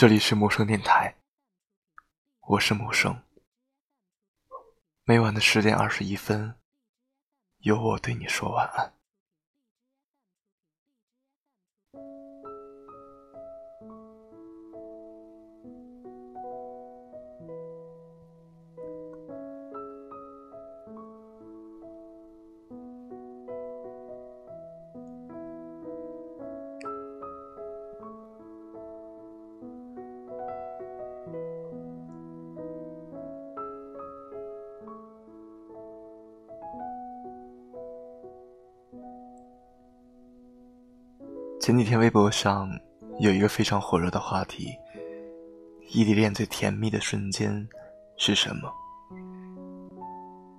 这里是陌生电台，我是陌生。每晚的十点二十一分，有我对你说晚安。前几天微博上有一个非常火热的话题：异地恋最甜蜜的瞬间是什么？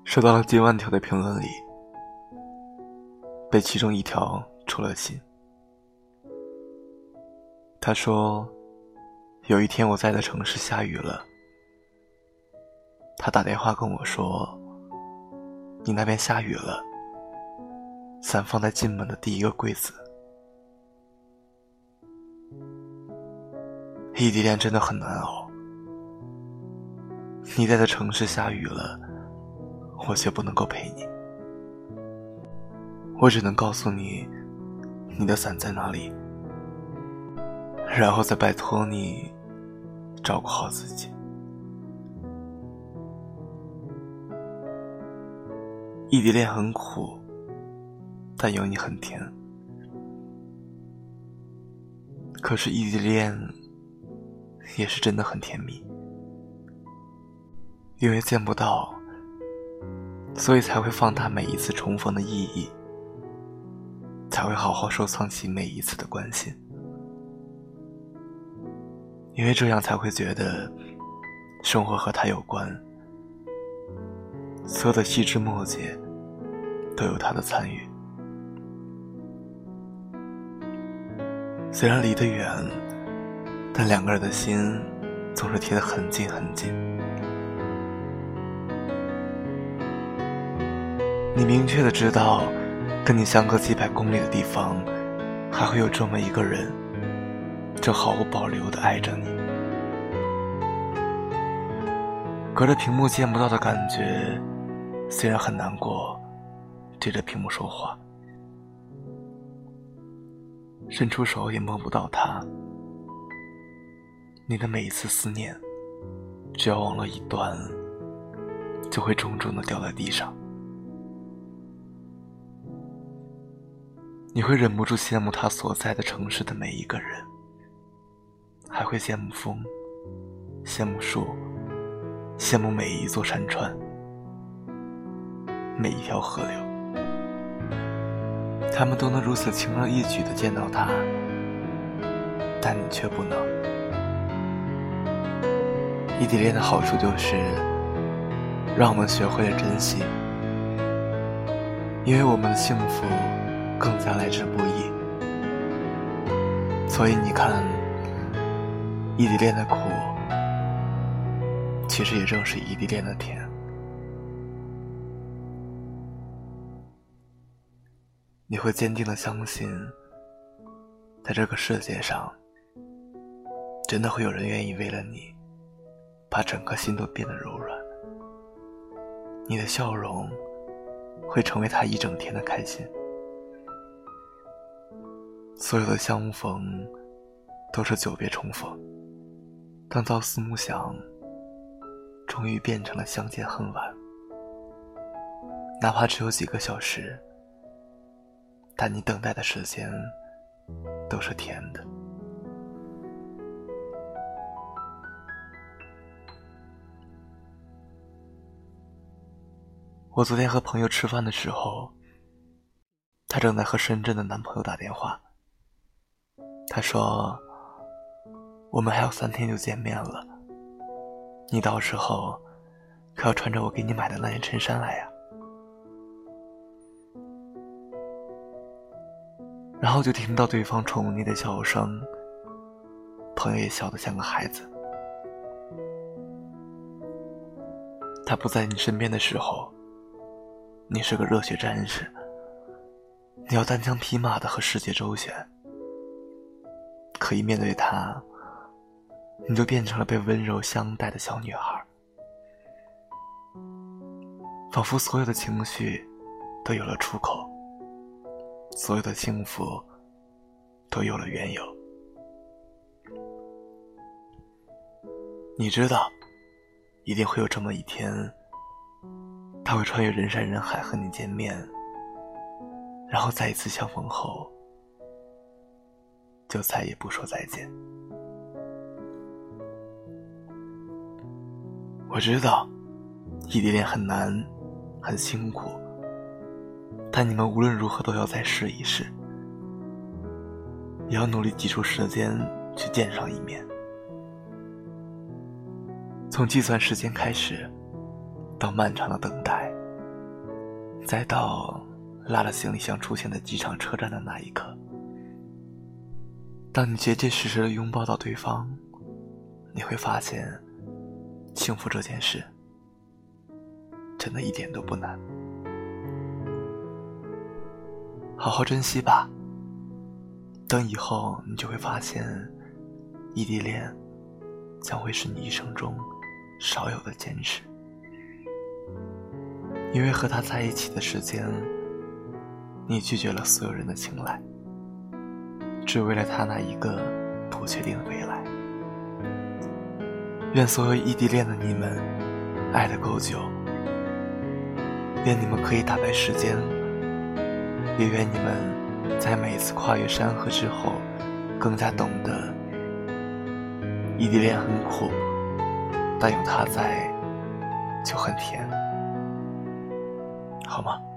收到了近万条的评论里，被其中一条戳了心。他说：“有一天我在的城市下雨了，他打电话跟我说：‘你那边下雨了，伞放在进门的第一个柜子。’”异地恋真的很难熬。你在的城市下雨了，我却不能够陪你。我只能告诉你，你的伞在哪里，然后再拜托你照顾好自己。异地恋很苦，但有你很甜。可是异地恋。也是真的很甜蜜，因为见不到，所以才会放大每一次重逢的意义，才会好好收藏起每一次的关心，因为这样才会觉得生活和他有关，所有的细枝末节都有他的参与，虽然离得远。但两个人的心总是贴得很近很近。你明确的知道，跟你相隔几百公里的地方，还会有这么一个人，正毫无保留的爱着你。隔着屏幕见不到的感觉，虽然很难过，对着屏幕说话，伸出手也摸不到他。你的每一次思念，只要网络一断，就会重重的掉在地上。你会忍不住羡慕他所在的城市的每一个人，还会羡慕风，羡慕树，羡慕每一座山川，每一条河流。他们都能如此轻而易举的见到他，但你却不能。异地恋的好处就是，让我们学会了珍惜，因为我们的幸福更加来之不易。所以你看，异地恋的苦，其实也正是异地恋的甜。你会坚定的相信，在这个世界上，真的会有人愿意为了你。把整颗心都变得柔软，你的笑容会成为他一整天的开心。所有的相逢都是久别重逢，当朝思暮想，终于变成了相见恨晚。哪怕只有几个小时，但你等待的时间都是甜的。我昨天和朋友吃饭的时候，她正在和深圳的男朋友打电话。她说：“我们还有三天就见面了，你到时候可要穿着我给你买的那件衬衫来呀。”然后就听到对方宠溺的笑声，朋友也笑得像个孩子。他不在你身边的时候。你是个热血战士，你要单枪匹马的和世界周旋。可以面对他，你就变成了被温柔相待的小女孩，仿佛所有的情绪都有了出口，所有的幸福都有了缘由。你知道，一定会有这么一天，他会穿越人山人海和你见面，然后再一次相逢后，就再也不说再见。我知道，异地恋很难，很辛苦，但你们无论如何都要再试一试，也要努力挤出时间去见上一面。从计算时间开始，到漫长的等待，再到拉了行李箱出现在机场车站的那一刻，当你结结实实的拥抱到对方，你会发现，幸福这件事真的一点都不难。好好珍惜吧，等以后你就会发现，异地恋将会是你一生中。少有的坚持，因为和他在一起的时间，你拒绝了所有人的青睐，只为了他那一个不确定的未来。愿所有异地恋的你们爱的够久，愿你们可以打败时间，也愿你们在每一次跨越山河之后，更加懂得异地恋很苦。但有他在，就很甜，好吗？